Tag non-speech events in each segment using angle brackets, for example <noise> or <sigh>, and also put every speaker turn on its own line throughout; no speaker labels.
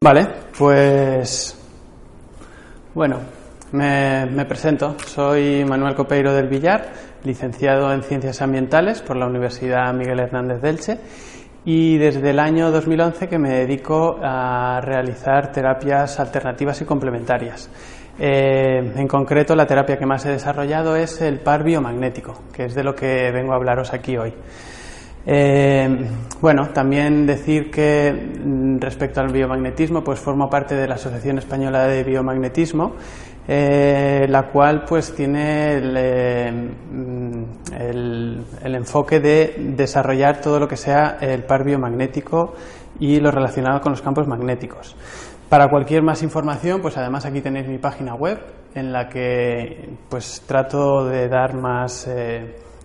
Vale, pues bueno, me, presento. Soy Manuel Copeiro del Villar, licenciado en Ciencias Ambientales por la Universidad Miguel Hernández de y desde el año 2011 que me dedico a realizar terapias alternativas y complementarias. Eh, en concreto, la terapia que más he desarrollado es el par biomagnético, que es de lo que vengo a hablaros aquí hoy. Eh, bueno, también decir que mm, respecto al biomagnetismo, pues formo parte de la Asociación Española de Biomagnetismo, eh, la cual pues tiene eh, mm, el, enfoque de desarrollar todo lo que sea el par biomagnético y lo relacionado con los campos magnéticos. Para cualquier más información, pues además aquí tenéis mi página web en la que pues trato de dar más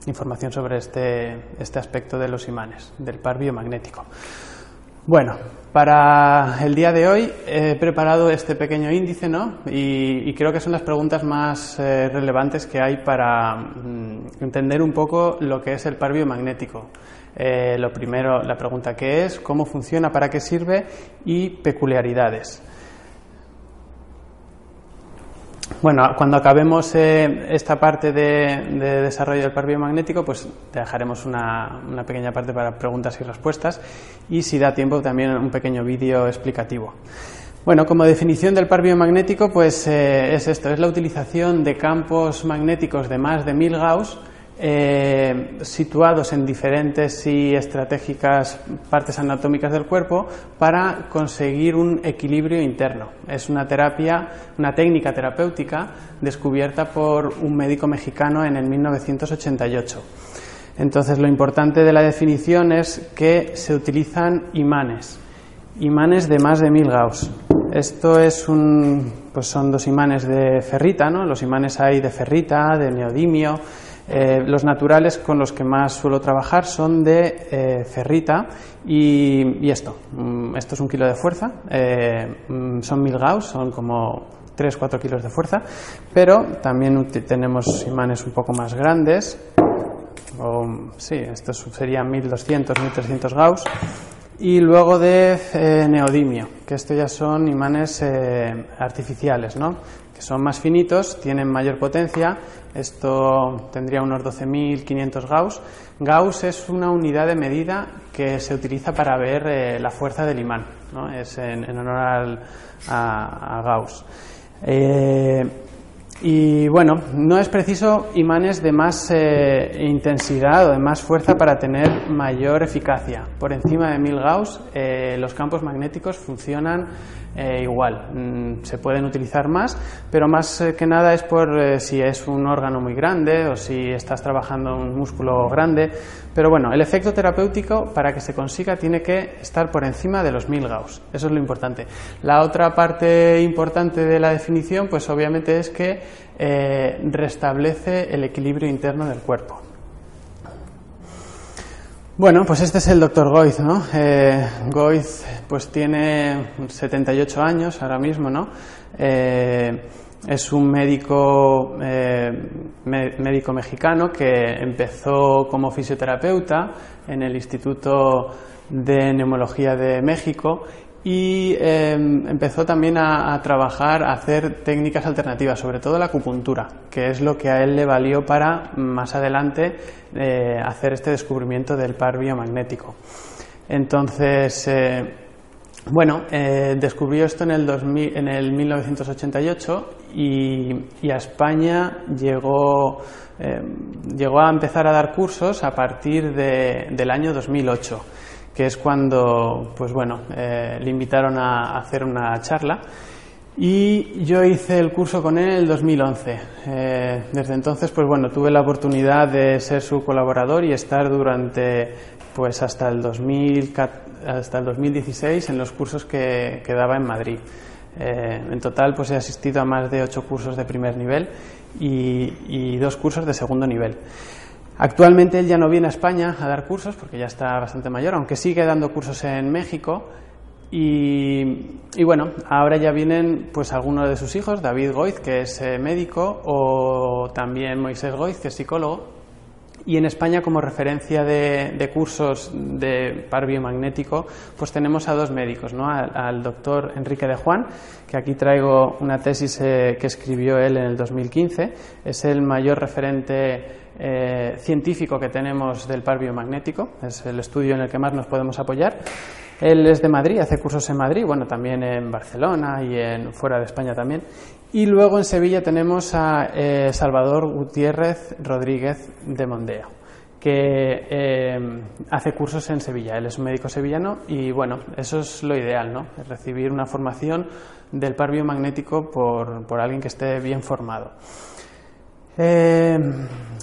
información sobre este, este aspecto de los imanes, del par biomagnético. Bueno, para el día de hoy he preparado este pequeño índice, ¿no? Y, creo que son las preguntas más eh, relevantes que hay para mm, entender un poco lo que es el par biomagnético. Eh, lo primero, la pregunta qué es, cómo funciona, para qué sirve y peculiaridades. Bueno, cuando acabemos eh, esta parte de, desarrollo del par biomagnético, pues dejaremos una, pequeña parte para preguntas y respuestas y si da tiempo también un pequeño vídeo explicativo. Bueno, como definición del par biomagnético, pues eh, es esto, es la utilización de campos magnéticos de más de 1000 Gauss eh, situados en diferentes y estratégicas partes anatómicas del cuerpo para conseguir un equilibrio interno. Es una terapia, una técnica terapéutica descubierta por un médico mexicano en el 1988. Entonces, lo importante de la definición es que se utilizan imanes, imanes de más de 1000 Gauss. Esto es un, pues son dos imanes de ferrita, ¿no? Los imanes hay de ferrita, de neodimio, eh, los naturales con los que más suelo trabajar son de eh, ferrita y, esto. Mm, esto es un kilo de fuerza, eh, mm, son mil gauss, son como 3-4 kilos de fuerza, pero también tenemos imanes un poco más grandes. sí, estos serían 1200, 1300 gauss. Y luego de neodimio, que estos ya son imanes artificiales, ¿no? que son más finitos, tienen mayor potencia. Esto tendría unos 12.500 Gauss. Gauss es una unidad de medida que se utiliza para ver eh, la fuerza del imán, ¿no? es en, honor a, Gauss. Eh, y bueno, no es preciso imanes de más eh, intensidad o de más fuerza para tener mayor eficacia. Por encima de 1000 Gauss, los campos magnéticos funcionan eh, igual, mm, se pueden utilizar más, pero más eh, que nada es por eh, si es un órgano muy grande o si estás trabajando un músculo grande. Pero bueno, el efecto terapéutico para que se consiga tiene que estar por encima de los 1000 Gauss. Eso es lo importante. La otra parte importante de la definición, pues obviamente es que restablece el equilibrio interno del cuerpo. Bueno, pues este es el doctor Goiz, ¿no? Eh, Goiz pues tiene 78 años ahora mismo, ¿no? Eh, es un médico, eh, médico mexicano que empezó como fisioterapeuta en el Instituto de Neumología de México y em, empezó también a, trabajar, a hacer técnicas alternativas, sobre todo la acupuntura, que es lo que a él le valió para más adelante eh, hacer este descubrimiento del par biomagnético. Entonces, eh, bueno, eh, descubrió esto en el, en el 1988 y, a España llegó, llegó a empezar a dar cursos a partir del año 2008 que es cuando, pues bueno, eh, le invitaron a hacer una charla y yo hice el curso con él en el 2011. Eh, desde entonces, pues bueno, tuve la oportunidad de ser su colaborador y estar durante, pues hasta el, 2000, hasta el 2016 en los cursos que, que daba en Madrid. Eh, en total, pues he asistido a más de ocho cursos de primer nivel y, y dos cursos de segundo nivel. Actualmente él ya no viene a España a dar cursos porque ya está bastante mayor, aunque sigue dando cursos en México. Y, bueno, ahora ya vienen pues algunos de sus hijos, David Goiz, que es eh, médico, o también Moisés Goiz, que es psicólogo. Y en España, como referencia de, cursos de par biomagnético, pues tenemos a dos médicos, ¿no? al, doctor Enrique de Juan, que aquí traigo una tesis eh, que escribió él en el 2015. Es el mayor referente eh, científico que tenemos del par biomagnético, es el estudio en el que más nos podemos apoyar. Él es de Madrid, hace cursos en Madrid, bueno, también en Barcelona y en fuera de España también. Y luego en Sevilla tenemos a eh, Salvador Gutiérrez Rodríguez de Mondeo, que eh, hace cursos en Sevilla. Él es un médico sevillano y bueno, eso es lo ideal, ¿no? recibir una formación del par biomagnético por, por alguien que esté bien formado. Eh,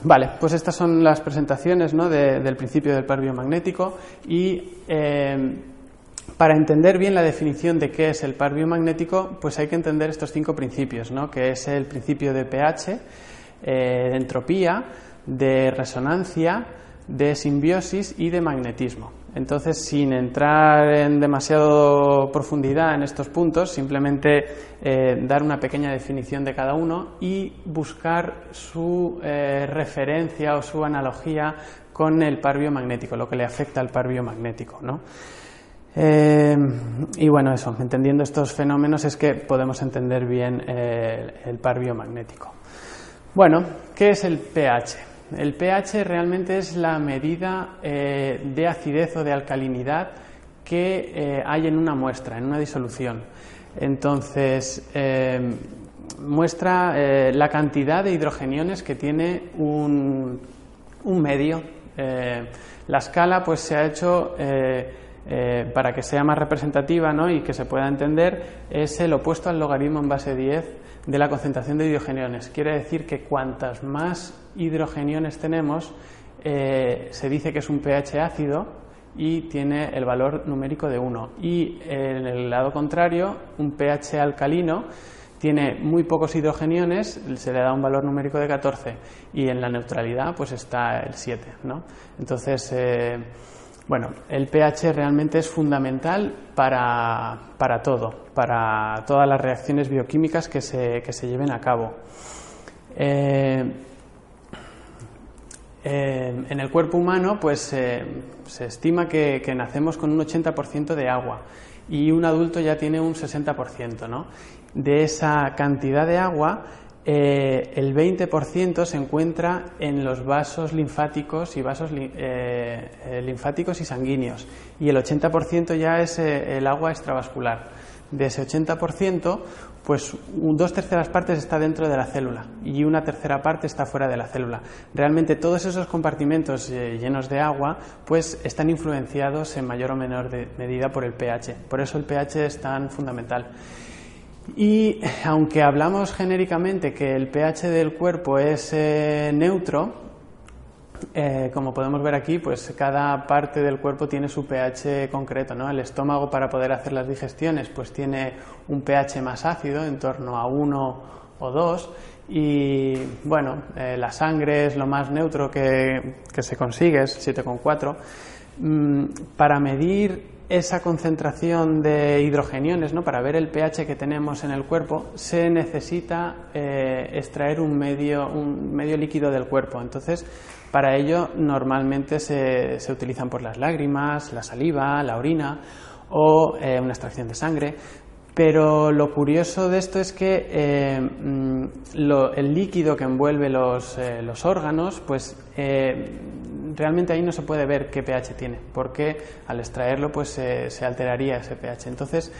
vale, pues estas son las presentaciones ¿no? del principio del par biomagnético y para entender bien la definición de qué es el par biomagnético, pues hay que entender estos cinco principios, ¿no? que es el principio de pH, eh, de entropía, de resonancia, de simbiosis y de magnetismo. Entonces, sin entrar en demasiado profundidad en estos puntos, simplemente eh, dar una pequeña definición de cada uno y buscar su eh, referencia o su analogía con el par biomagnético, lo que le afecta al par biomagnético. ¿no? Eh, y bueno, eso, entendiendo estos fenómenos es que podemos entender bien el par biomagnético. Bueno, ¿qué es el pH? El pH realmente es la medida eh, de acidez o de alcalinidad que hay en una muestra, en una disolución. Entonces, muestra la cantidad de hidrogeniones que tiene un, un medio. la escala pues, se ha hecho eh, para que sea más representativa y que se pueda entender, es el opuesto al logaritmo en base 10 de la concentración de hidrogeniones. Quiere decir que cuantas más hidrogeniones tenemos, eh, se dice que es un pH ácido y tiene el valor numérico de 1. Y en el lado contrario, un pH alcalino tiene muy pocos hidrogeniones, se le da un valor numérico de 14 y en la neutralidad pues está el 7. ¿no? Entonces, eh, bueno, el pH realmente es fundamental para, todo, para todas las reacciones bioquímicas que se, lleven a cabo. Eh, eh, en el cuerpo humano, pues eh, se estima que, que, nacemos con un 80% de agua y un adulto ya tiene un 60%. ¿no? De esa cantidad de agua, eh, el 20% se encuentra en los vasos linfáticos y vasos eh, eh, linfáticos y sanguíneos y el 80% ya es el agua extravascular. De ese 80%, pues dos terceras partes está dentro de la célula y una tercera parte está fuera de la célula. Realmente todos esos compartimentos llenos de agua, pues están influenciados en mayor o menor medida por el pH. Por eso el pH es tan fundamental. Y aunque hablamos genéricamente que el pH del cuerpo es eh, neutro, eh, como podemos ver aquí, pues cada parte del cuerpo tiene su pH concreto, ¿no? El estómago para poder hacer las digestiones pues tiene un pH más ácido, en torno a 1 o 2, y bueno, eh, la sangre es lo más neutro que, se consigue, es 7,4. Mm, para medir esa concentración de hidrogeniones, ¿no? para ver el pH que tenemos en el cuerpo, se necesita eh, extraer un medio, un medio líquido del cuerpo. Entonces, para ello normalmente se, se utilizan por las lágrimas, la saliva, la orina o eh, una extracción de sangre. Pero lo curioso de esto es que eh, mm, el líquido que envuelve los, los órganos, pues realmente ahí no se puede ver qué pH tiene, porque al extraerlo pues se alteraría ese pH. Entonces,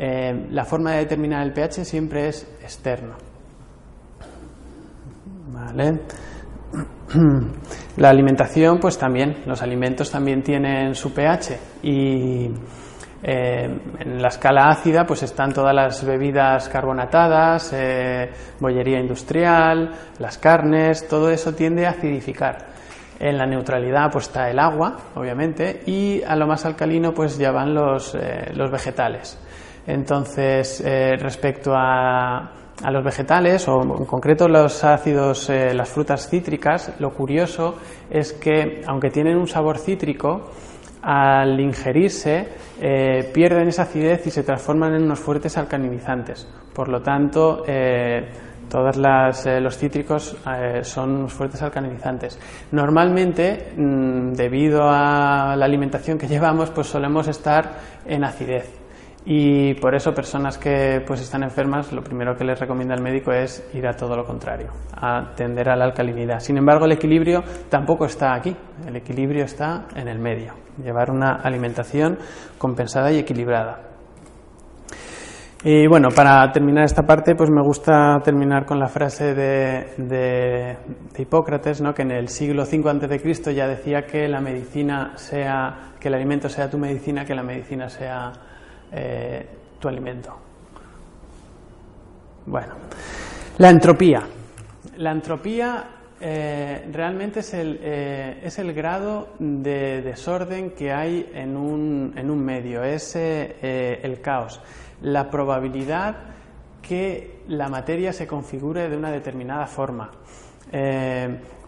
eh, la forma de determinar el pH siempre es externo. Vale. <clears throat> La alimentación, pues también, los alimentos también tienen su pH y eh, en la escala ácida pues están todas las bebidas carbonatadas, eh, bollería industrial, las carnes, todo eso tiende a acidificar. En la neutralidad pues está el agua, obviamente, y a lo más alcalino pues ya van los, eh, los vegetales. Entonces, eh, respecto a, a, los vegetales, o en concreto los ácidos, eh, las frutas cítricas, lo curioso es que, aunque tienen un sabor cítrico, al ingerirse pierden esa acidez y se transforman en unos fuertes alcalinizantes. Por lo tanto, todos los cítricos son fuertes alcalinizantes. Normalmente, mm, debido a la alimentación que <laughs> llevamos, pues solemos estar en acidez y por eso personas que pues están enfermas lo primero que les recomienda el médico es ir a todo lo contrario, a a la alcalinidad. Sin embargo, el equilibrio tampoco está aquí, el equilibrio está en el medio, llevar una alimentación compensada y equilibrada. Y bueno, para terminar esta parte, pues me gusta terminar con la frase de, de, Hipócrates, ¿no? que en el siglo V a.C. ya decía que la medicina sea, que el alimento sea tu medicina, que la medicina sea eh, tu alimento. Bueno, la entropía. La entropía eh, realmente es el, eh, es el, grado de desorden que hay en un, en un medio, es el caos, la probabilidad que la materia se configure de una determinada forma.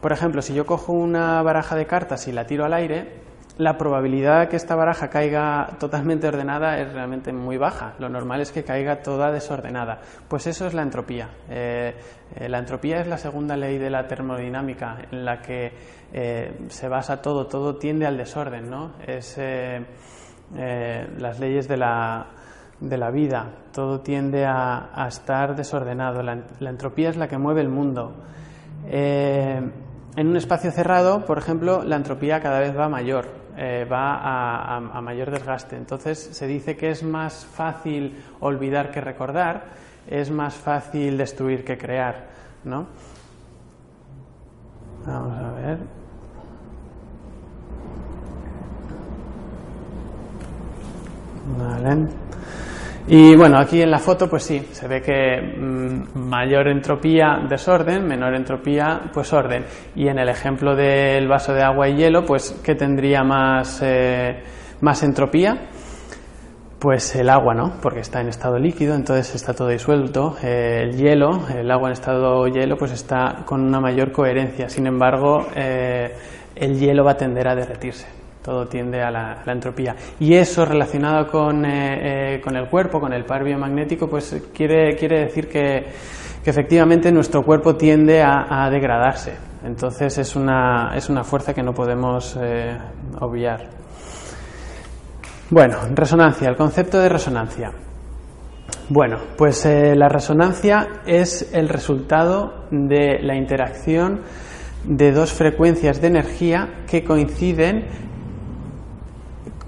por ejemplo, si yo cojo una baraja de cartas y la tiro al aire, la probabilidad de que esta baraja caiga totalmente ordenada es realmente muy baja. Lo normal es que caiga toda desordenada. Pues eso es la entropía. Eh, eh, la entropía es la segunda ley de la termodinámica en la que eh, se basa todo, todo tiende al desorden, ¿no? Es las leyes de la, de la, vida, todo tiende a, estar desordenado. La, entropía es la que mueve el mundo. en un espacio cerrado, por ejemplo, la entropía cada vez va mayor. Eh, va a, mayor desgaste. Entonces se dice que es más fácil olvidar que recordar, es más fácil destruir que crear, ¿no? Vamos a ver. Vale. Y bueno, aquí en la foto pues sí, se ve que mm, mayor entropía desorden, menor entropía pues orden. Y en el ejemplo del vaso de agua y hielo, pues ¿qué tendría más, eh, más entropía? Pues el agua, ¿no? Porque está en estado líquido, entonces está todo disuelto. El hielo, el agua en estado hielo, pues está con una mayor coherencia. Sin embargo, eh, el hielo va a tender a derretirse todo tiende a la, entropía. Y eso relacionado con, eh, eh, con, el cuerpo, con el par biomagnético, pues quiere, quiere decir que, efectivamente nuestro cuerpo tiende a, degradarse. Entonces es una, es una, fuerza que no podemos eh, obviar. Bueno, resonancia, el concepto de resonancia. Bueno, pues la resonancia es el resultado de la interacción de dos frecuencias de energía que coinciden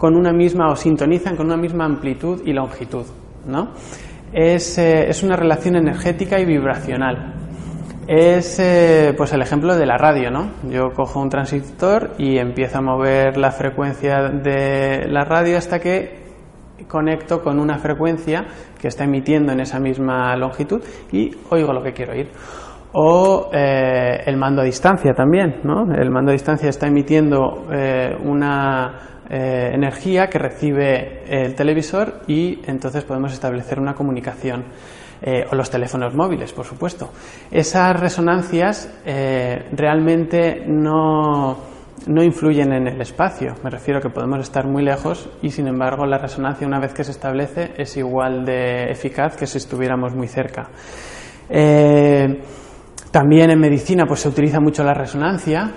con una misma o sintonizan con una misma amplitud y longitud. ¿no? Es, eh, es una relación energética y vibracional. Es eh, pues el ejemplo de la radio, ¿no? Yo cojo un transistor y empiezo a mover la frecuencia de la radio hasta que conecto con una frecuencia que está emitiendo en esa misma longitud y oigo lo que quiero oír. O eh, el mando a distancia también, ¿no? El mando a distancia está emitiendo una eh, energía que recibe el televisor y entonces podemos establecer una comunicación. Eh, o los teléfonos móviles, por supuesto. Esas resonancias eh, realmente no, no influyen en el espacio. Me refiero a que podemos estar muy lejos y, sin embargo, la resonancia, una vez que se establece, es igual de eficaz que si estuviéramos muy cerca. también en medicina pues, se utiliza mucho la resonancia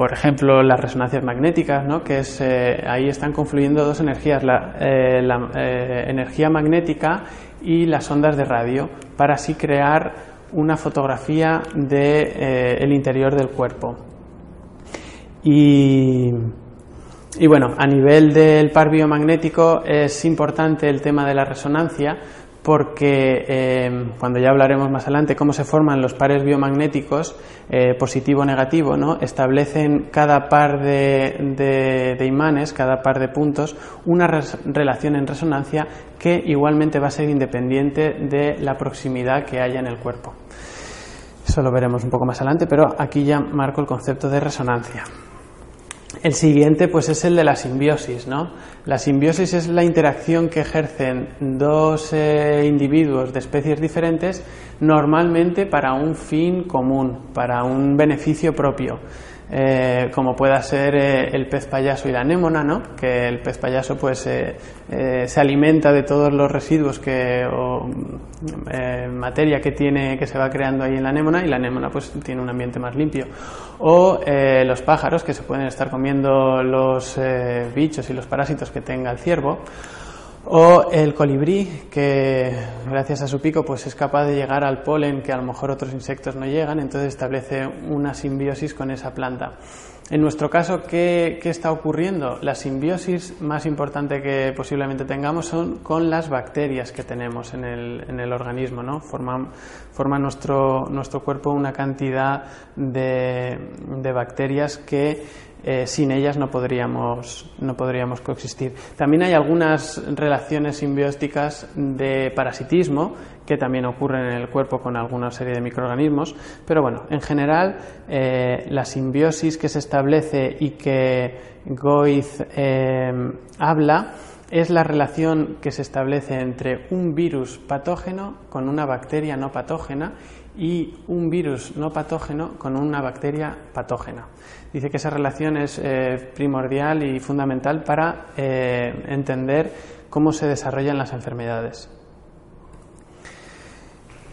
por ejemplo, las resonancias magnéticas, ¿no? que es, eh, ahí están confluyendo dos energías, la, eh, eh, energía magnética y las ondas de radio, para así crear una fotografía del interior del cuerpo. Y, y bueno, a nivel del par biomagnético es importante el tema de la resonancia porque eh, cuando ya hablaremos más adelante cómo se forman los pares biomagnéticos eh, positivo negativo no establecen cada par de, imanes cada par de puntos una relación en resonancia que igualmente va a ser independiente de la proximidad que haya en el cuerpo. Eso lo veremos un poco más adelante pero aquí ya marco el concepto de resonancia el siguiente pues es el de la simbiosis, ¿no? La simbiosis es la interacción que ejercen dos eh, individuos de especies diferentes normalmente para un fin común, para un beneficio propio. Eh, como pueda ser eh, el pez payaso y la anémona, ¿no? que el pez payaso pues eh, se alimenta de todos los residuos que, o materia que tiene que se va creando ahí en la anémona y la anémona pues tiene un ambiente más limpio. O los pájaros que se pueden estar comiendo los bichos y los parásitos que tenga el ciervo o el colibrí, que gracias a su pico pues es capaz de llegar al polen que a lo mejor otros insectos no llegan, entonces establece una simbiosis con esa planta. En nuestro caso, ¿qué, está ocurriendo? La simbiosis más importante que posiblemente tengamos son con las bacterias que tenemos en el, en el organismo. ¿no? Forma, forma nuestro, nuestro, cuerpo una cantidad de, de bacterias que eh, sin ellas no podríamos, no podríamos coexistir. También hay algunas relaciones simbióticas de parasitismo que también ocurren en el cuerpo con alguna serie de microorganismos, pero bueno, en general eh, la simbiosis que se establece y que Goiz eh, habla es la relación que se establece entre un virus patógeno con una bacteria no patógena y un virus no patógeno con una bacteria patógena. Dice que esa relación es eh, primordial y fundamental para eh, entender cómo se desarrollan las enfermedades.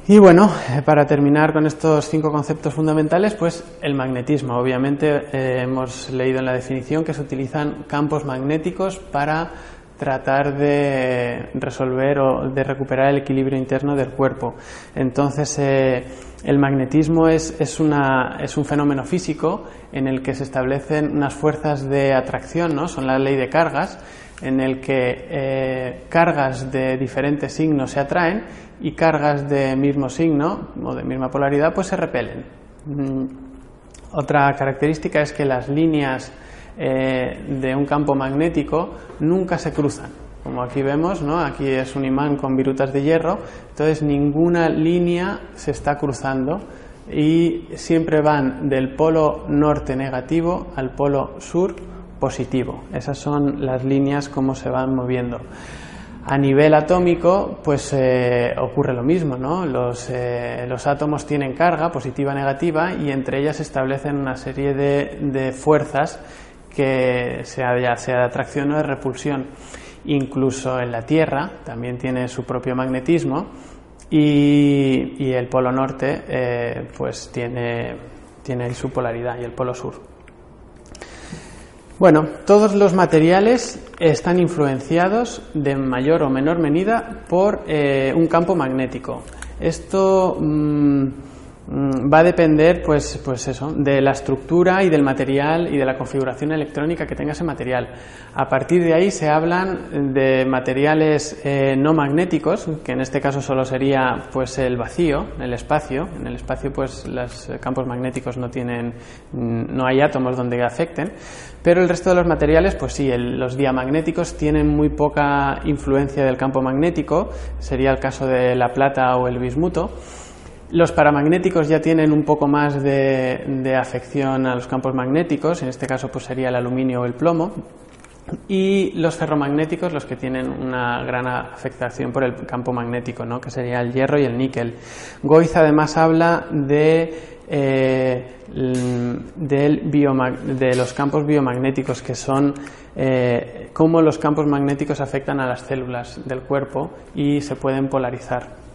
Y bueno, eh, para terminar con estos cinco conceptos fundamentales, pues el magnetismo. Obviamente hemos leído en la definición que se utilizan campos magnéticos para tratar de resolver o de recuperar el equilibrio interno del cuerpo. Entonces, eh, el magnetismo es, es, una, es, un fenómeno físico en el que se establecen unas fuerzas de atracción, ¿no? son la ley de cargas, en el que eh, cargas de diferentes signos se atraen y cargas de mismo signo o de misma polaridad pues se repelen. Mm, otra característica es que las líneas eh, de un campo magnético nunca se cruzan. Como aquí vemos, ¿no? aquí es un imán con virutas de hierro, entonces ninguna línea se está cruzando y siempre van del polo norte negativo al polo sur positivo. Esas son las líneas como se van moviendo. A nivel atómico, pues eh, ocurre lo mismo, ¿no? Los, eh, los, átomos tienen carga positiva negativa y entre ellas se establecen una serie de, de fuerzas que sea ya sea de atracción o de repulsión. Incluso en la Tierra también tiene su propio magnetismo y, el polo norte eh, pues tiene, tiene su polaridad y el polo sur. Bueno, todos los materiales están influenciados de mayor o menor medida por eh, un campo magnético. Esto mm, va a depender, pues, pues eso, de la estructura y del material y de la configuración electrónica que tenga ese material. A partir de ahí se hablan de materiales eh, no magnéticos, que en este caso solo sería pues el vacío, el espacio. En el espacio, pues los campos magnéticos no tienen, mm, no hay átomos donde afecten, pero el resto de los materiales, pues sí, los diamagnéticos tienen muy poca influencia del campo magnético. Sería el caso de la plata o el bismuto. Los paramagnéticos ya tienen un poco más de, afección a los campos magnéticos, en este caso pues sería el aluminio o el plomo, y los ferromagnéticos los que tienen una gran afectación por el campo magnético, ¿no? que sería el hierro y el níquel. Goiz además habla de, eh, de los campos biomagnéticos, que son eh, cómo los campos magnéticos afectan a las células del cuerpo y se pueden polarizar.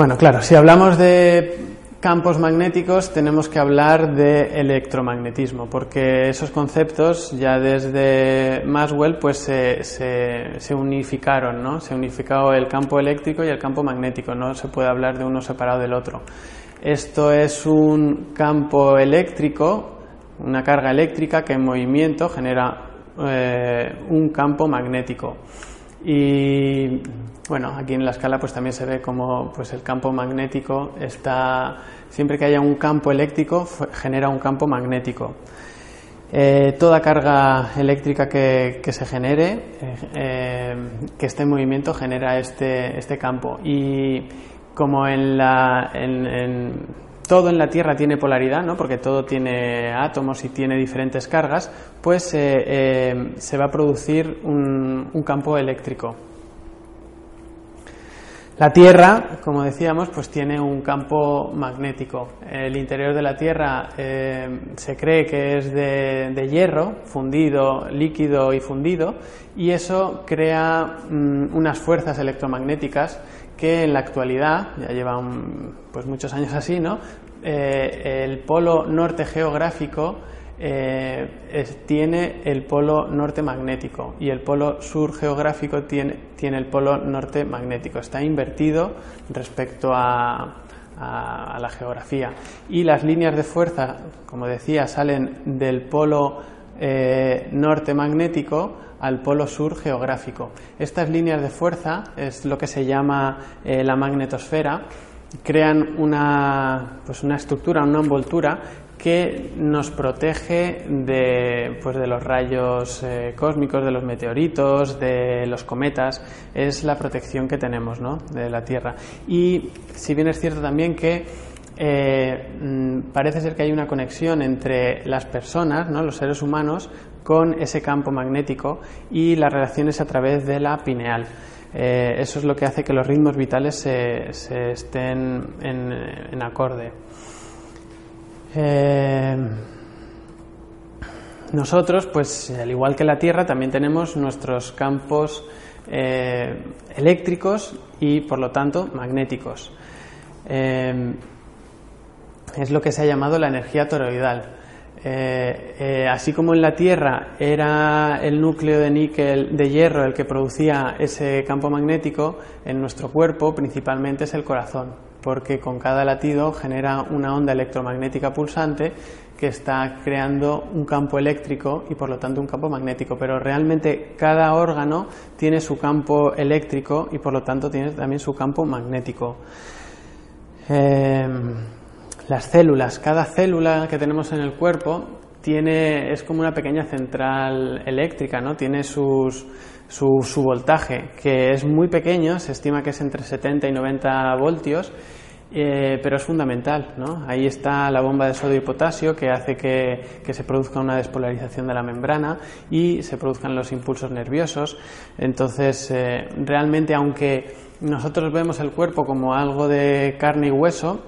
Bueno, claro, si hablamos de campos magnéticos tenemos que hablar de electromagnetismo, porque esos conceptos ya desde Maxwell pues se, unificaron, ¿no? Se unificó el campo eléctrico y el campo magnético, no se puede hablar de uno separado del otro. Esto es un campo eléctrico, una carga eléctrica que en movimiento genera eh, un campo magnético. Y bueno, aquí en la escala pues también se ve como pues el campo magnético está siempre que haya un campo eléctrico genera un campo magnético. Eh, toda carga eléctrica que, se genere, eh, eh, que esté en movimiento, genera este, este campo. Y como en la, en, todo en la Tierra tiene polaridad, ¿no? porque todo tiene átomos y tiene diferentes cargas, pues se va a producir un campo eléctrico. La Tierra, como decíamos, pues tiene un campo magnético. El interior de la Tierra eh, se cree que es de, hierro, fundido, líquido y fundido, y eso crea mm, unas fuerzas electromagnéticas que en la actualidad, ya llevan pues muchos años así, ¿no? Eh, el polo norte geográfico eh, tiene el polo norte magnético y el polo sur geográfico tiene, tiene el polo norte magnético. Está invertido respecto a, la geografía. Y las líneas de fuerza, como decía, salen del polo eh, norte magnético al polo sur geográfico. Estas líneas de fuerza es lo que se llama eh, la magnetosfera crean una, pues una estructura, una envoltura que nos protege de, pues de los rayos eh, cósmicos, de los meteoritos, de los cometas. Es la protección que tenemos ¿no? de la Tierra. Y si bien es cierto también que eh, mm, parece ser que hay una conexión entre las personas, ¿no? los seres humanos, con ese campo magnético y las relaciones a través de la pineal. Eh, eso es lo que hace que los ritmos vitales se, se estén en, en acorde. Eh, nosotros, pues al igual que la Tierra, también tenemos nuestros campos eh, eléctricos y, por lo tanto, magnéticos. Eh, es lo que se ha llamado la energía toroidal. así como en la Tierra era el núcleo de níquel de hierro el que producía ese campo magnético, en nuestro cuerpo principalmente es el corazón porque con cada latido genera una onda electromagnética pulsante que está creando un campo eléctrico y por lo tanto un campo magnético. Pero realmente cada órgano tiene su campo eléctrico y por lo tanto tiene también su campo magnético. Em, las células, cada célula que tenemos en el cuerpo tiene, es como una pequeña central eléctrica, ¿no? Tiene sus, su, su, voltaje, que es muy pequeño, se estima que es entre 70 y 90 voltios, eh, pero es fundamental. ¿no? Ahí está la bomba de sodio y potasio que hace que, que, se produzca una despolarización de la membrana y se produzcan los impulsos nerviosos. Entonces, eh, realmente, aunque nosotros vemos el cuerpo como algo de carne y hueso,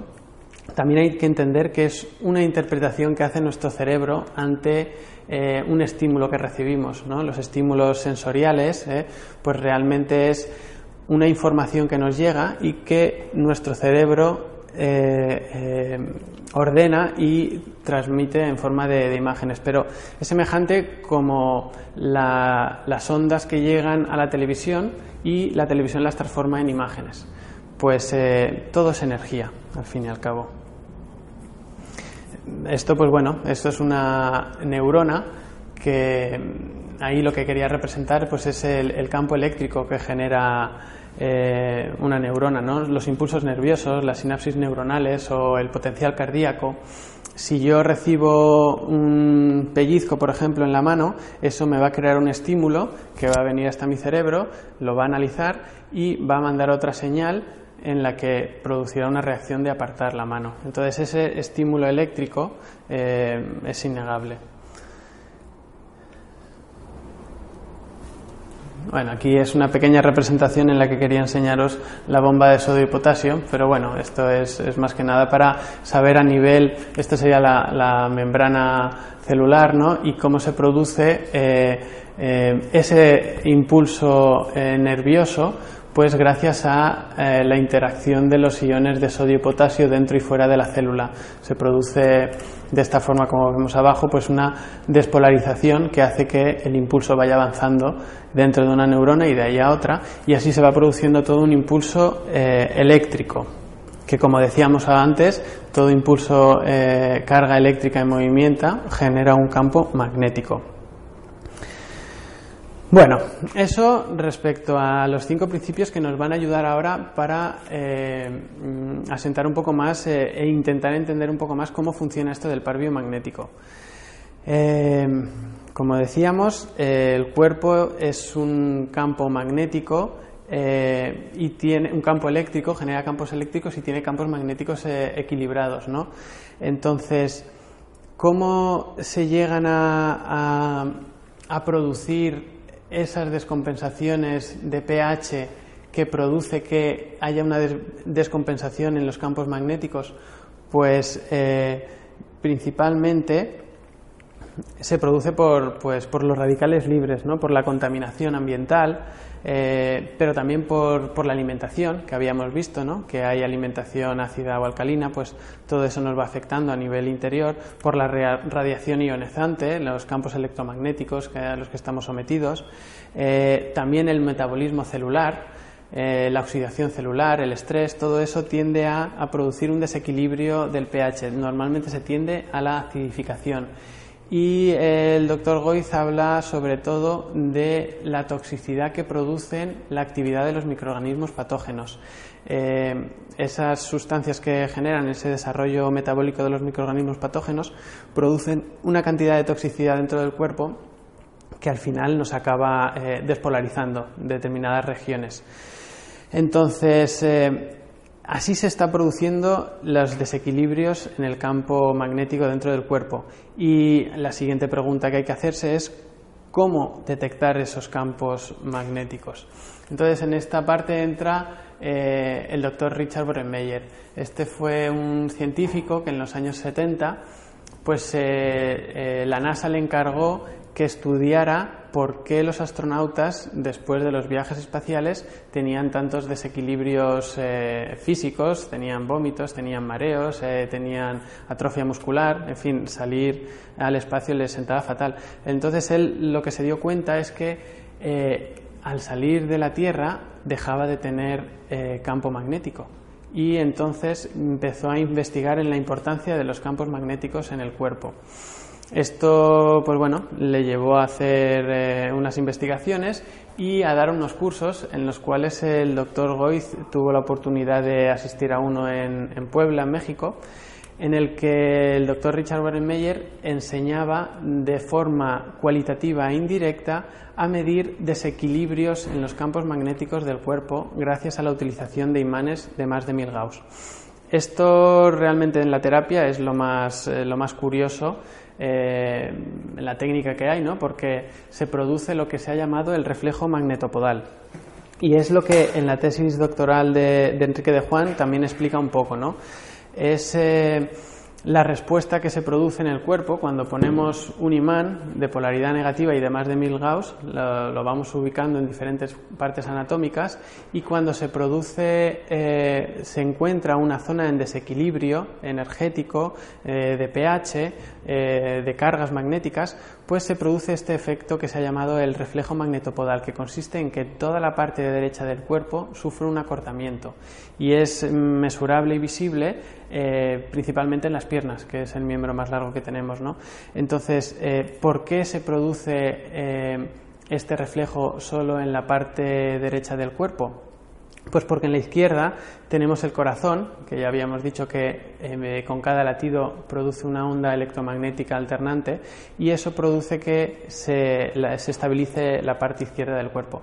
también hay que entender que es una interpretación que hace nuestro cerebro ante eh, un estímulo que recibimos. ¿no? Los estímulos sensoriales, eh, pues realmente es una información que nos llega y que nuestro cerebro eh, ordena y transmite en forma de, imágenes. Pero es semejante como las ondas que llegan a la televisión y la televisión las transforma en imágenes. Pues todo es energía, al fin y al cabo esto, pues bueno, esto es una neurona que ahí lo que quería representar pues es el, campo eléctrico que genera eh, una neurona, ¿no? los impulsos nerviosos, las sinapsis neuronales o el potencial cardíaco. Si yo recibo un pellizco, por ejemplo, en la mano, eso me va a crear un estímulo que va a venir hasta mi cerebro, lo va a analizar y va a mandar otra señal en la que producirá una reacción de apartar la mano. Entonces ese estímulo eléctrico eh, es innegable. Bueno, aquí es una pequeña representación en la que quería enseñaros la bomba de sodio y potasio, pero bueno, esto es, más que nada para saber a nivel, esta sería la, membrana celular, ¿no? Y cómo se produce eh, eh, ese impulso nervioso pues gracias a eh, la interacción de los iones de sodio y potasio dentro y fuera de la célula. Se produce de esta forma, como vemos abajo, pues una despolarización que hace que el impulso vaya avanzando dentro de una neurona y de ahí a otra, y así se va produciendo todo un impulso eh, eléctrico, que como decíamos antes, todo impulso eh, carga eléctrica en movimiento genera un campo magnético. Bueno, eso respecto a los cinco principios que nos van a ayudar ahora para eh, mm, asentar un poco más eh, e intentar entender un poco más cómo funciona esto del par biomagnético. Eh, como decíamos, el cuerpo es un campo magnético y tiene un campo eléctrico, genera campos eléctricos y tiene campos magnéticos equilibrados, ¿no? Entonces, ¿cómo se llegan a producir esas descompensaciones de pH que produce que haya una descompensación en los campos magnéticos? Pues eh, principalmente se produce por, pues, por los radicales libres, ¿no? por la contaminación ambiental, eh, pero también por, por, la alimentación que habíamos visto, ¿no? que hay alimentación ácida o alcalina, pues todo eso nos va afectando a nivel interior, por la radiación ionizante, los campos electromagnéticos a los que estamos sometidos, eh, también el metabolismo celular, eh, la oxidación celular, el estrés, todo eso tiende a, a producir un desequilibrio del pH. Normalmente se tiende a la acidificación y el doctor Goiz habla sobre todo de la toxicidad que producen la actividad de los microorganismos patógenos. Eh, esas sustancias que generan ese desarrollo metabólico de los microorganismos patógenos producen una cantidad de toxicidad dentro del cuerpo que al final nos acaba eh, despolarizando determinadas regiones. Entonces, eh, Así se están produciendo los desequilibrios en el campo magnético dentro del cuerpo. Y la siguiente pregunta que hay que hacerse es cómo detectar esos campos magnéticos. Entonces, en esta parte entra eh, el doctor Richard Borenmeyer. Este fue un científico que en los años 70, pues eh, eh, la NASA le encargó que estudiara por qué los astronautas, después de los viajes espaciales, tenían tantos desequilibrios eh, físicos, tenían vómitos, tenían mareos, eh, tenían atrofia muscular, en fin, salir al espacio les sentaba fatal. Entonces él lo que se dio cuenta es que eh, al salir de la Tierra dejaba de tener campo magnético y entonces empezó a investigar en la importancia de los campos magnéticos en el cuerpo. Esto, pues bueno, le llevó a hacer eh, unas investigaciones y a dar unos cursos en los cuales el doctor Goiz tuvo la oportunidad de asistir a uno en, Puebla, en México, en el que el doctor Richard Meyer enseñaba de forma cualitativa e indirecta a medir desequilibrios en los campos magnéticos del cuerpo gracias a la utilización de imanes de más de mil Gauss. Esto realmente en la terapia es lo más, eh, lo más curioso eh, la técnica que hay, ¿no? porque se produce lo que se ha llamado el reflejo magnetopodal. Y es lo que en la tesis doctoral de, Enrique de Juan también explica un poco. ¿no? Es eh, la respuesta que se produce en el cuerpo cuando ponemos un imán de polaridad negativa y de más de 1000 Gauss, lo, vamos ubicando en diferentes partes anatómicas y cuando se produce, eh, se encuentra una zona en desequilibrio energético, eh, de pH, eh, de cargas magnéticas, pues se produce este efecto que se ha llamado el reflejo magnetopodal, que consiste en que toda la parte de derecha del cuerpo sufre un acortamiento y es mesurable y visible eh, principalmente en las piernas, que es el miembro más largo que tenemos. ¿no? Entonces, eh, ¿por qué se produce eh, este reflejo solo en la parte derecha del cuerpo? Pues porque en la izquierda tenemos el corazón, que ya habíamos dicho que eh, con cada latido produce una onda electromagnética alternante y eso produce que se, estabilice la parte izquierda del cuerpo.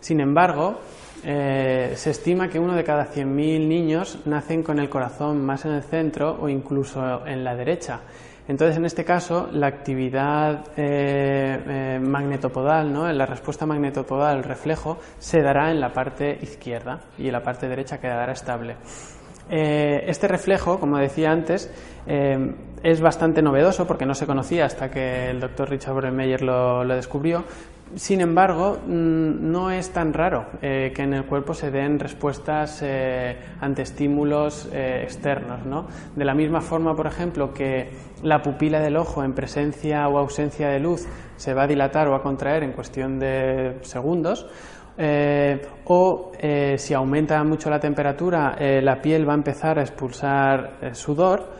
Sin embargo, eh, se estima que uno de cada 100.000 niños nacen con el corazón más en el centro o incluso en la derecha. Entonces, en este caso, la actividad eh, eh, magnetopodal, ¿no? la respuesta magnetopodal, el reflejo, se dará en la parte izquierda y en la parte derecha quedará estable. Este reflejo, como decía antes, es bastante novedoso porque no se conocía hasta que el doctor Richard Bremeyer lo descubrió, sin embargo, mm, no es tan raro eh, que en el cuerpo se den respuestas eh, ante estímulos eh, externos. ¿no? De la misma forma, por ejemplo, que la pupila del ojo en presencia o ausencia de luz se va a dilatar o a contraer en cuestión de segundos, o si aumenta mucho la temperatura, la piel va a empezar a expulsar sudor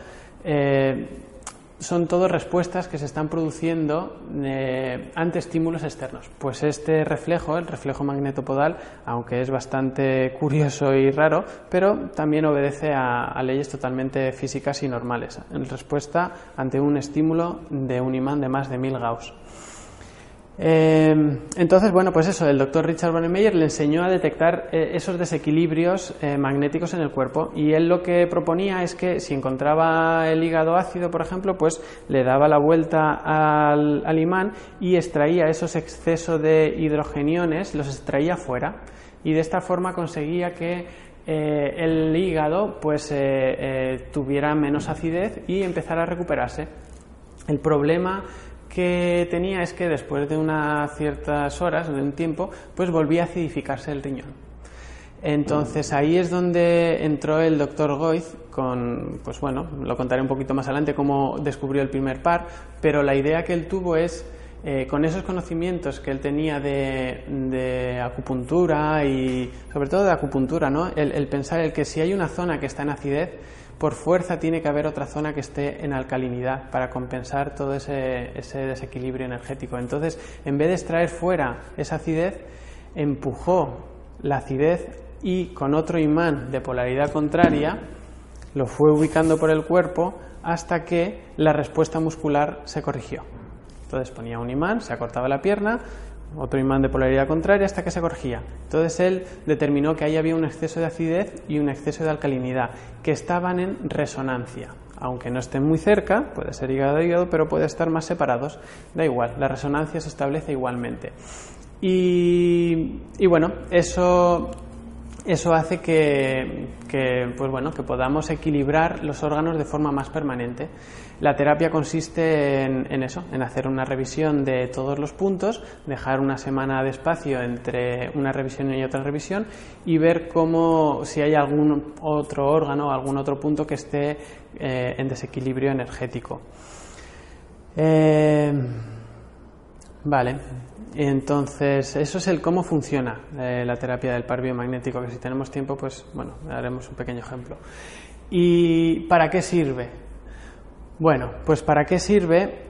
son todas respuestas que se están produciendo eh, ante estímulos externos. Pues este reflejo, el reflejo magnetopodal, aunque es bastante curioso y raro, pero también obedece a, leyes totalmente físicas y normales, en respuesta ante un estímulo de un imán de más de 1000 Gauss. Em, entonces, bueno, pues eso, el doctor Richard Meyer le enseñó a detectar eh, esos desequilibrios eh, magnéticos en el cuerpo y él lo que proponía es que si encontraba el hígado ácido, por ejemplo, pues le daba la vuelta al, imán y extraía esos excesos de hidrogeniones, los extraía fuera y de esta forma conseguía que eh, el hígado pues tuviera menos acidez y empezara a recuperarse. El problema que tenía es que después de unas ciertas horas, de un tiempo, pues volvía a acidificarse el riñón. Entonces ahí es donde entró el doctor Goiz con, pues bueno, lo contaré un poquito más adelante cómo descubrió el primer par, pero la idea que él tuvo es, eh, con esos conocimientos que él tenía de, acupuntura y sobre todo de acupuntura, ¿no? El, pensar el que si hay una zona que está en acidez, por fuerza tiene que haber otra zona que esté en alcalinidad para compensar todo ese, ese desequilibrio energético. Entonces, en vez de extraer fuera esa acidez, empujó la acidez y con otro imán de polaridad contraria lo fue ubicando por el cuerpo hasta que la respuesta muscular se corrigió. Entonces ponía un imán, se acortaba la pierna, otro imán de polaridad contraria hasta que se corrigía. Entonces él determinó que ahí había un exceso de acidez y un exceso de alcalinidad, que estaban en resonancia. Aunque no estén muy cerca, puede ser hígado hígado, pero puede estar más separados, da igual, la resonancia se establece igualmente. Y bueno, eso eso hace que, pues bueno, que podamos equilibrar los órganos de forma más permanente. La terapia consiste en, eso, en hacer una revisión de todos los puntos, dejar una semana de espacio entre una revisión y otra revisión y ver cómo si hay algún otro órgano algún otro punto que esté eh, en desequilibrio energético. Eh, vale, entonces, eso es el cómo funciona eh, la terapia del par biomagnético, que si tenemos tiempo, pues bueno, haremos un pequeño ejemplo. ¿Y para qué sirve? Bueno, pues para qué sirve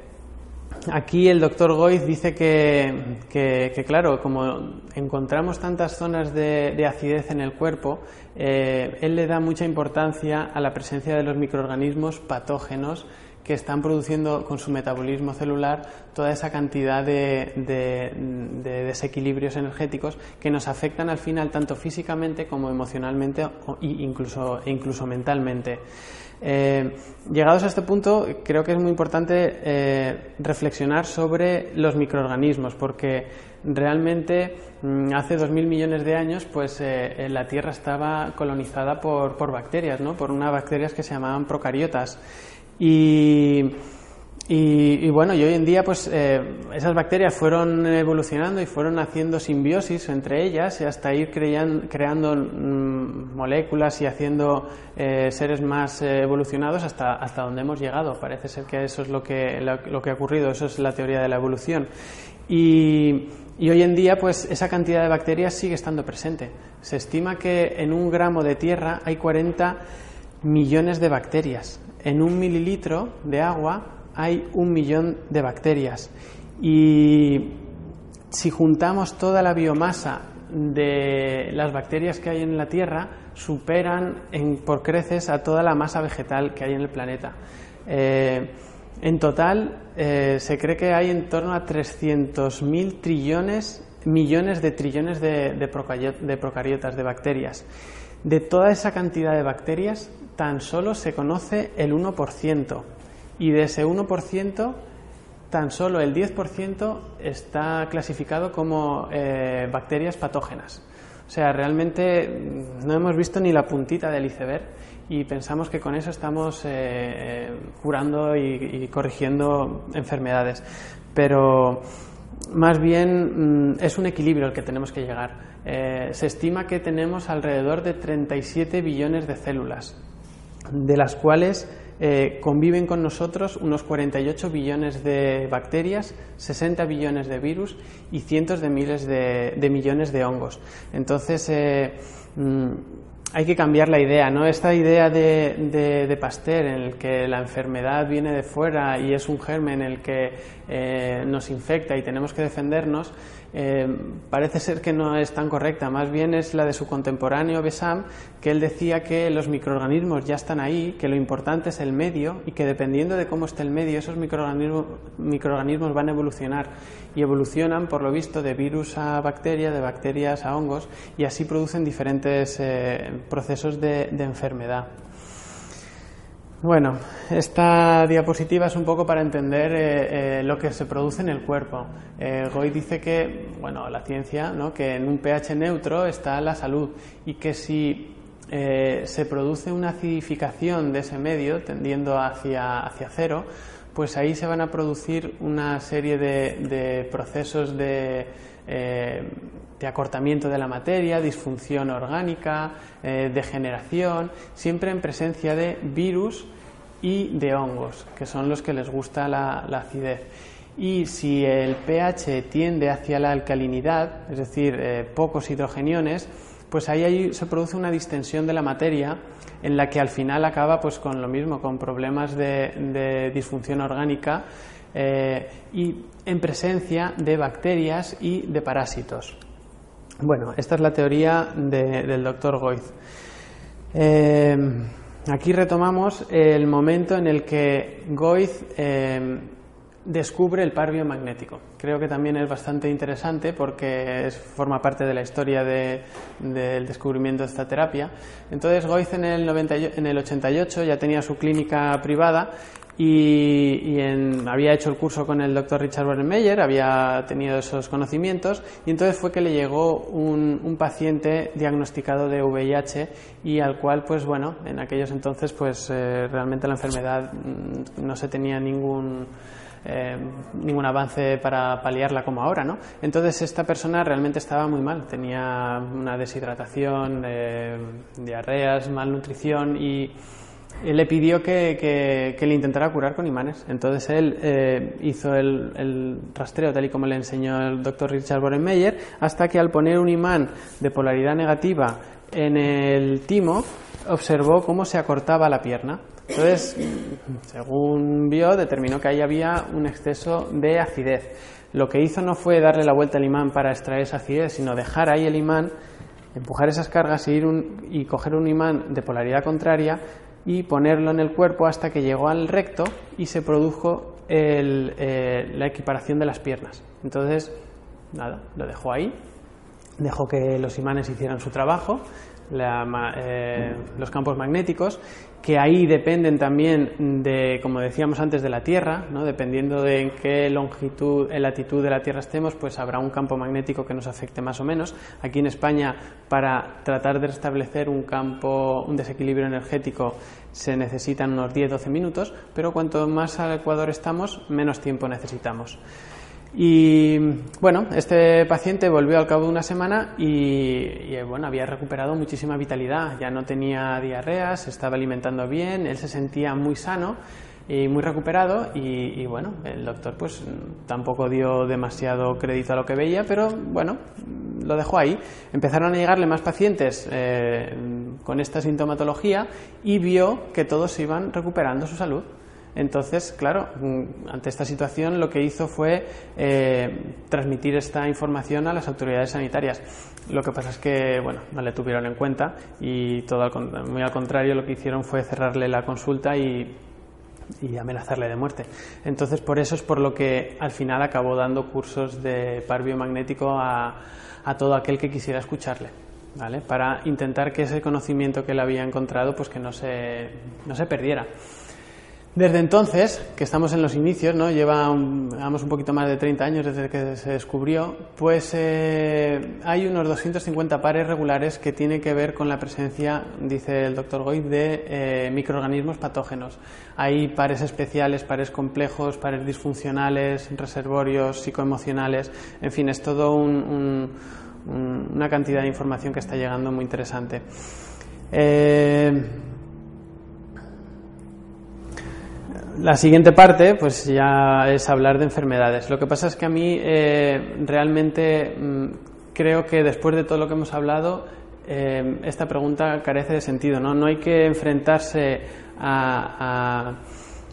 Aquí el doctor Goiz dice que, claro, como encontramos tantas zonas de, acidez en el cuerpo, eh, él le da mucha importancia a la presencia de los microorganismos patógenos que están produciendo con su metabolismo celular toda esa cantidad de, desequilibrios energéticos que nos afectan al final tanto físicamente como emocionalmente e incluso, incluso mentalmente. Eh, llegados a este punto, creo que es muy importante eh, reflexionar sobre los microorganismos, porque realmente mm, hace 2.000 millones de años, pues eh, la Tierra estaba colonizada por, por bacterias, ¿no? por unas bacterias que se llamaban procariotas. Y, bueno, y hoy en día pues eh, esas bacterias fueron evolucionando y fueron haciendo simbiosis entre ellas y hasta ir creando mm, moléculas y haciendo eh, seres más eh, evolucionados hasta, hasta donde hemos llegado. Parece ser que eso es lo que, lo, que ha ocurrido, eso es la teoría de la evolución. Y, y hoy en día, pues esa cantidad de bacterias sigue estando presente. Se estima que en un gramo de tierra hay 40 millones de bacterias. En un mililitro de agua hay un millón de bacterias. Y si juntamos toda la biomasa de las bacterias que hay en la Tierra, superan por creces a toda la masa vegetal que hay en el planeta. Eh, en total, eh, se cree que hay en torno a 300.000 trillones, millones de trillones de, de procariotas, de bacterias. De toda esa cantidad de bacterias, tan solo se conoce el 1% y de ese 1% tan solo el 10% está clasificado como eh, bacterias patógenas. O sea, realmente no hemos visto ni la puntita del iceberg y pensamos que con eso estamos eh, eh, curando y, corrigiendo enfermedades. Pero más bien mm, es un equilibrio al que tenemos que llegar. se estima que tenemos alrededor de 37 billones de células de las cuales eh, conviven con nosotros unos 48 billones de bacterias, 60 billones de virus y cientos de miles de, millones de hongos. Entonces, eh, mm, hay que cambiar la idea, ¿no? Esta idea de, de, Pasteur en el que la enfermedad viene de fuera y es un germen en el que eh, nos infecta y tenemos que defendernos, eh, parece ser que no es tan correcta, más bien es la de su contemporáneo Besam, que él decía que los microorganismos ya están ahí, que lo importante es el medio y que dependiendo de cómo esté el medio, esos microorganismos, microorganismos van a evolucionar y evolucionan, por lo visto, de virus a bacteria, de bacterias a hongos y así producen diferentes eh, procesos de enfermedad. Bueno, esta diapositiva es un poco para entender eh, eh, lo que se produce en el cuerpo. Eh, Goy dice que, bueno, la ciencia, ¿no? que en un pH neutro está la salud y que si se produce una acidificación de ese medio tendiendo hacia, hacia cero, pues ahí se van a producir una serie de, procesos de, de, acortamiento de la materia, disfunción orgánica, degeneración, siempre en presencia de virus y de hongos, que son los que les gusta la, acidez. Y si el pH tiende hacia la alcalinidad, es decir, eh, pocos hidrogeniones, pues ahí, se produce una distensión de la materia en la que al final acaba pues con lo mismo, con problemas de, disfunción orgánica eh, y en presencia de bacterias y de parásitos. Bueno, esta es la teoría del doctor Goiz. Eh, Aquí retomamos el momento en el que Goiz eh, descubre el par biomagnético. Creo que también es bastante interesante porque forma parte de la historia del descubrimiento de esta terapia. Entonces Goiz en el, en el 88 ya tenía su clínica privada y, había hecho el curso con el doctor Richard Meyer, había tenido esos conocimientos y entonces fue que le llegó un, paciente diagnosticado de VIH y al cual, pues bueno, en aquellos entonces, pues eh, realmente la enfermedad mm, no se tenía ningún eh, ningún avance para paliarla como ahora, ¿no? Entonces esta persona realmente estaba muy mal, tenía una deshidratación, eh, diarreas, malnutrición y le pidió que, le intentara curar con imanes. Entonces él eh, hizo el, rastreo tal y como le enseñó el doctor Richard Borenmeyer, hasta que al poner un imán de polaridad negativa en el timo, observó cómo se acortaba la pierna. Entonces, según vio, determinó que ahí había un exceso de acidez. Lo que hizo no fue darle la vuelta al imán para extraer esa acidez, sino dejar ahí el imán, empujar esas cargas y, ir y coger un imán de polaridad contraria y ponerlo en el cuerpo hasta que llegó al recto y se produjo eh, la equiparación de las piernas. Entonces, nada, lo dejó ahí, dejó que los imanes hicieran su trabajo, eh, los campos magnéticos, que ahí dependen también de, como decíamos antes, de la Tierra, ¿no? dependiendo de en qué longitud, en latitud de la Tierra estemos, pues habrá un campo magnético que nos afecte más o menos. Aquí en España, para tratar de restablecer un campo, un desequilibrio energético, se necesitan unos 10-12 minutos, pero cuanto más al Ecuador estamos, menos tiempo necesitamos. Y bueno, este paciente volvió al cabo de una semana y, bueno, había recuperado muchísima vitalidad, ya no tenía diarreas, se estaba alimentando bien, él se sentía muy sano y muy recuperado y, bueno, el doctor pues tampoco dio demasiado crédito a lo que veía, pero bueno, lo dejó ahí. Empezaron a llegarle más pacientes eh, con esta sintomatología y vio que todos iban recuperando su salud. Entonces, claro, mm, ante esta situación lo que hizo fue eh, transmitir esta información a las autoridades sanitarias. Lo que pasa es que, bueno, no le tuvieron en cuenta y todo muy al contrario lo que hicieron fue cerrarle la consulta y, amenazarle de muerte. Entonces, por eso es por lo que al final acabó dando cursos de par biomagnético a, todo aquel que quisiera escucharle. ¿Vale? Para intentar que ese conocimiento que él había encontrado, pues que no se, no se perdiera. Desde entonces, que estamos en los inicios, ¿no? lleva un, poquito más de 30 años desde que se descubrió, pues eh, hay unos 250 pares regulares que tienen que ver con la presencia, dice el doctor Goid, de eh, microorganismos patógenos. Hay pares especiales, pares complejos, pares disfuncionales, reservorios psicoemocionales, en fin, es todo una cantidad de información que está llegando muy interesante. Eh, La siguiente parte, pues ya es hablar de enfermedades. Lo que pasa es que a mí eh, realmente mm, creo que después de todo lo que hemos hablado, eh, esta pregunta carece de sentido. No, no hay que enfrentarse a,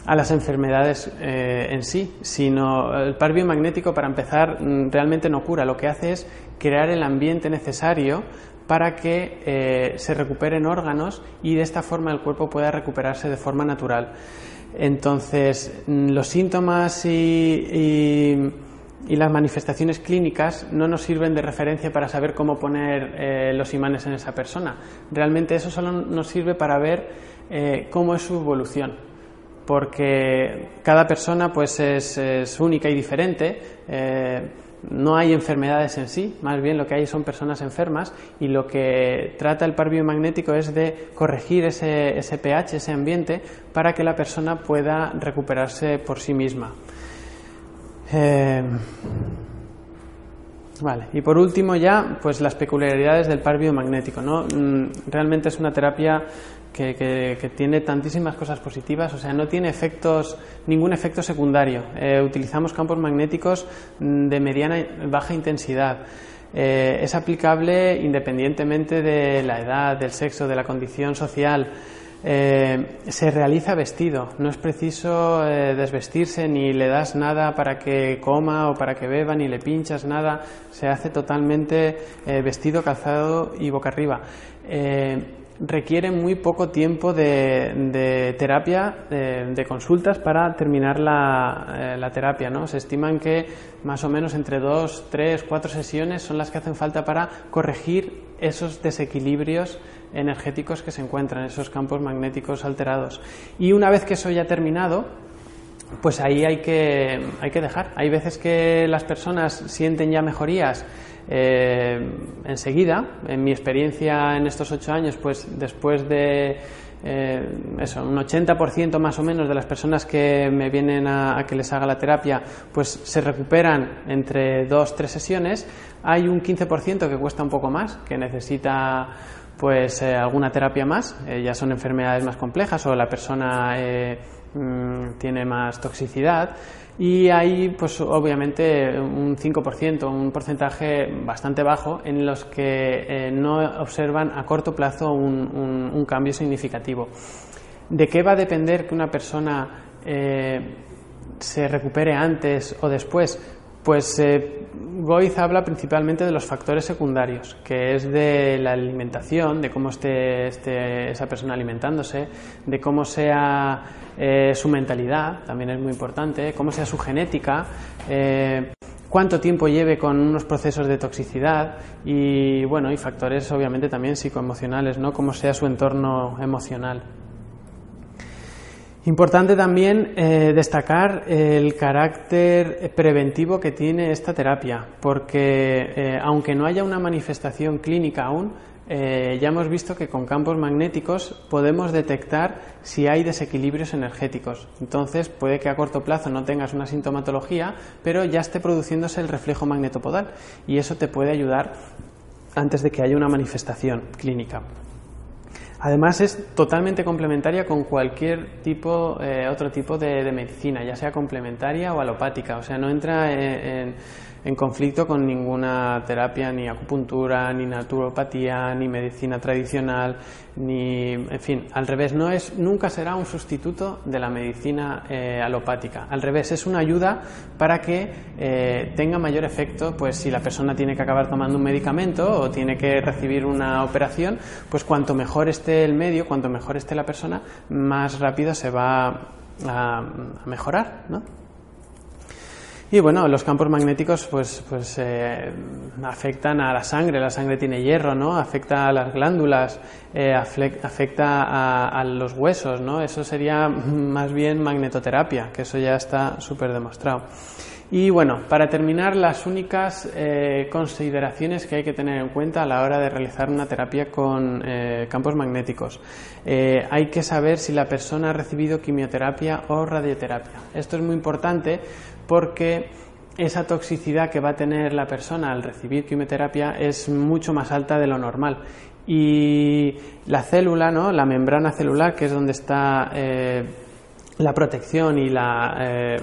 las enfermedades eh, en sí, sino el par biomagnético, para empezar, mm, realmente no cura. Lo que hace es crear el ambiente necesario para que se recuperen órganos y de esta forma el cuerpo pueda recuperarse de forma natural. Entonces, mm, los síntomas y, las manifestaciones clínicas no nos sirven de referencia para saber cómo poner eh, los imanes en esa persona. Realmente eso solo nos sirve para ver eh, cómo es su evolución, porque cada persona pues es, única y diferente. Eh, no hay enfermedades en sí, más bien lo que hay son personas enfermas y lo que trata el par biomagnético es de corregir ese, ese pH, ese ambiente, para que la persona pueda recuperarse por sí misma. Eh, vale, y por último ya, pues las peculiaridades del par biomagnético. ¿no? Mm, realmente es una terapia que, tiene tantísimas cosas positivas, o sea, no tiene efectos, ningún efecto secundario. Eh, utilizamos campos magnéticos mm, de mediana y baja intensidad. Eh, es aplicable independientemente de la edad, del sexo, de la condición social. Eh, se realiza vestido, no es preciso desvestirse ni le das nada para que coma o para que beba, ni le pinchas nada, se hace totalmente vestido, calzado y boca arriba requiere muy poco tiempo de, terapia, de, consultas para terminar la, eh, la, terapia. ¿no? Se estiman que más o menos entre dos, tres, cuatro sesiones son las que hacen falta para corregir esos desequilibrios energéticos que se encuentran, esos campos magnéticos alterados. Y una vez que eso ya ha terminado, pues ahí hay que, hay que dejar. Hay veces que las personas sienten ya mejorías eh, enseguida. En mi experiencia en estos ocho años, pues después de eh, eso, un 80% más o menos de las personas que me vienen a, que les haga la terapia, pues se recuperan entre dos, tres sesiones. Hay un 15% que cuesta un poco más, que necesita pues eh, alguna terapia más, ya son enfermedades más complejas o la persona mm, tiene más toxicidad y hay pues obviamente un 5%, un porcentaje bastante bajo en los que eh, no observan a corto plazo un, cambio significativo. ¿De qué va a depender que una persona eh, se recupere antes o después? Pues eh, Goiz habla principalmente de los factores secundarios, que es de la alimentación, de cómo esté, esa persona alimentándose, de cómo sea eh, su mentalidad, también es muy importante, cómo sea su genética, eh, cuánto tiempo lleve con unos procesos de toxicidad y bueno, y factores obviamente también psicoemocionales, ¿no? Cómo sea su entorno emocional. Importante también eh, destacar el carácter preventivo que tiene esta terapia, porque eh, aunque no haya una manifestación clínica aún, eh, ya hemos visto que con campos magnéticos podemos detectar si hay desequilibrios energéticos. Entonces puede que a corto plazo no tengas una sintomatología, pero ya esté produciéndose el reflejo magnetopodal y eso te puede ayudar antes de que haya una manifestación clínica. Además es totalmente complementaria con cualquier tipo, eh, otro tipo de, medicina, ya sea complementaria o alopática, o sea, no entra en conflicto con ninguna terapia, ni acupuntura, ni naturopatía, ni medicina tradicional, ni, en fin, al revés, no es, nunca será un sustituto de la medicina eh, alopática. Al revés, es una ayuda para que eh, tenga mayor efecto, pues si la persona tiene que acabar tomando un medicamento o tiene que recibir una operación, pues cuanto mejor esté el medio, cuanto mejor esté la persona, más rápido se va a, a mejorar, ¿no? Y bueno, los campos magnéticos pues, pues eh, afectan a la sangre, la sangre tiene hierro, ¿no? Afecta a las glándulas, eh, afecta a, los huesos, ¿no? Eso sería <laughs> más bien magnetoterapia, que eso ya está súper demostrado. Y bueno, para terminar, las únicas eh, consideraciones que hay que tener en cuenta a la hora de realizar una terapia con campos magnéticos. hay que saber si la persona ha recibido quimioterapia o radioterapia. Esto es muy importante porque esa toxicidad que va a tener la persona al recibir quimioterapia es mucho más alta de lo normal. Y la célula, ¿no? la membrana celular, que es donde está eh, la protección y la, eh,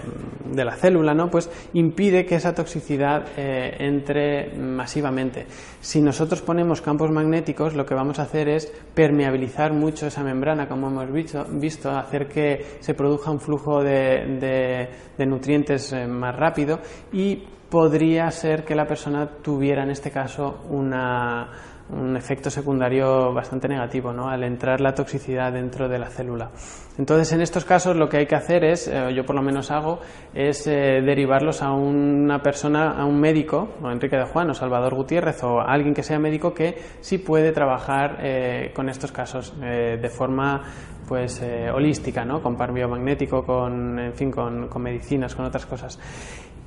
de la célula, ¿no? pues impide que esa toxicidad eh, entre masivamente. Si nosotros ponemos campos magnéticos, lo que vamos a hacer es permeabilizar mucho esa membrana, como hemos visto, hacer que se produzca un flujo de, de nutrientes eh, más rápido y podría ser que la persona tuviera en este caso una un efecto secundario bastante negativo, ¿no? Al entrar la toxicidad dentro de la célula. Entonces, en estos casos lo que hay que hacer es, eh, yo por lo menos hago, es eh, derivarlos a una persona, a un médico, o Enrique de Juan o Salvador Gutiérrez, o alguien que sea médico que sí puede trabajar eh, con estos casos de forma pues holística, ¿no? Con par biomagnético, con, en fin, con, con medicinas, con otras cosas.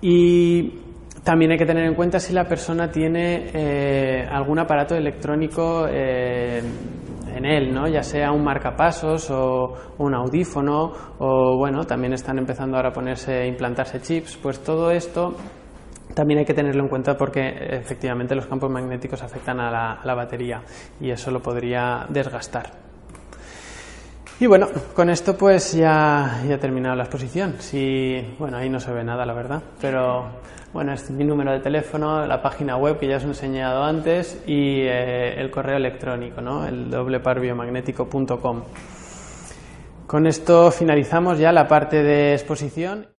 Y también hay que tener en cuenta si la persona tiene eh, algún aparato electrónico eh, en él, ¿no? ya sea un marcapasos o un audífono o bueno, también están empezando ahora a ponerse, implantarse chips, pues todo esto también hay que tenerlo en cuenta porque efectivamente los campos magnéticos afectan a la, batería y eso lo podría desgastar. Y bueno, con esto pues ya, ya he terminado la exposición. Si, bueno, ahí no se ve nada, la verdad, pero bueno, es mi número de teléfono, la página web que ya os he enseñado antes y eh, el correo electrónico, ¿no? el dobleparbiomagnético.com. Con esto finalizamos ya la parte de exposición.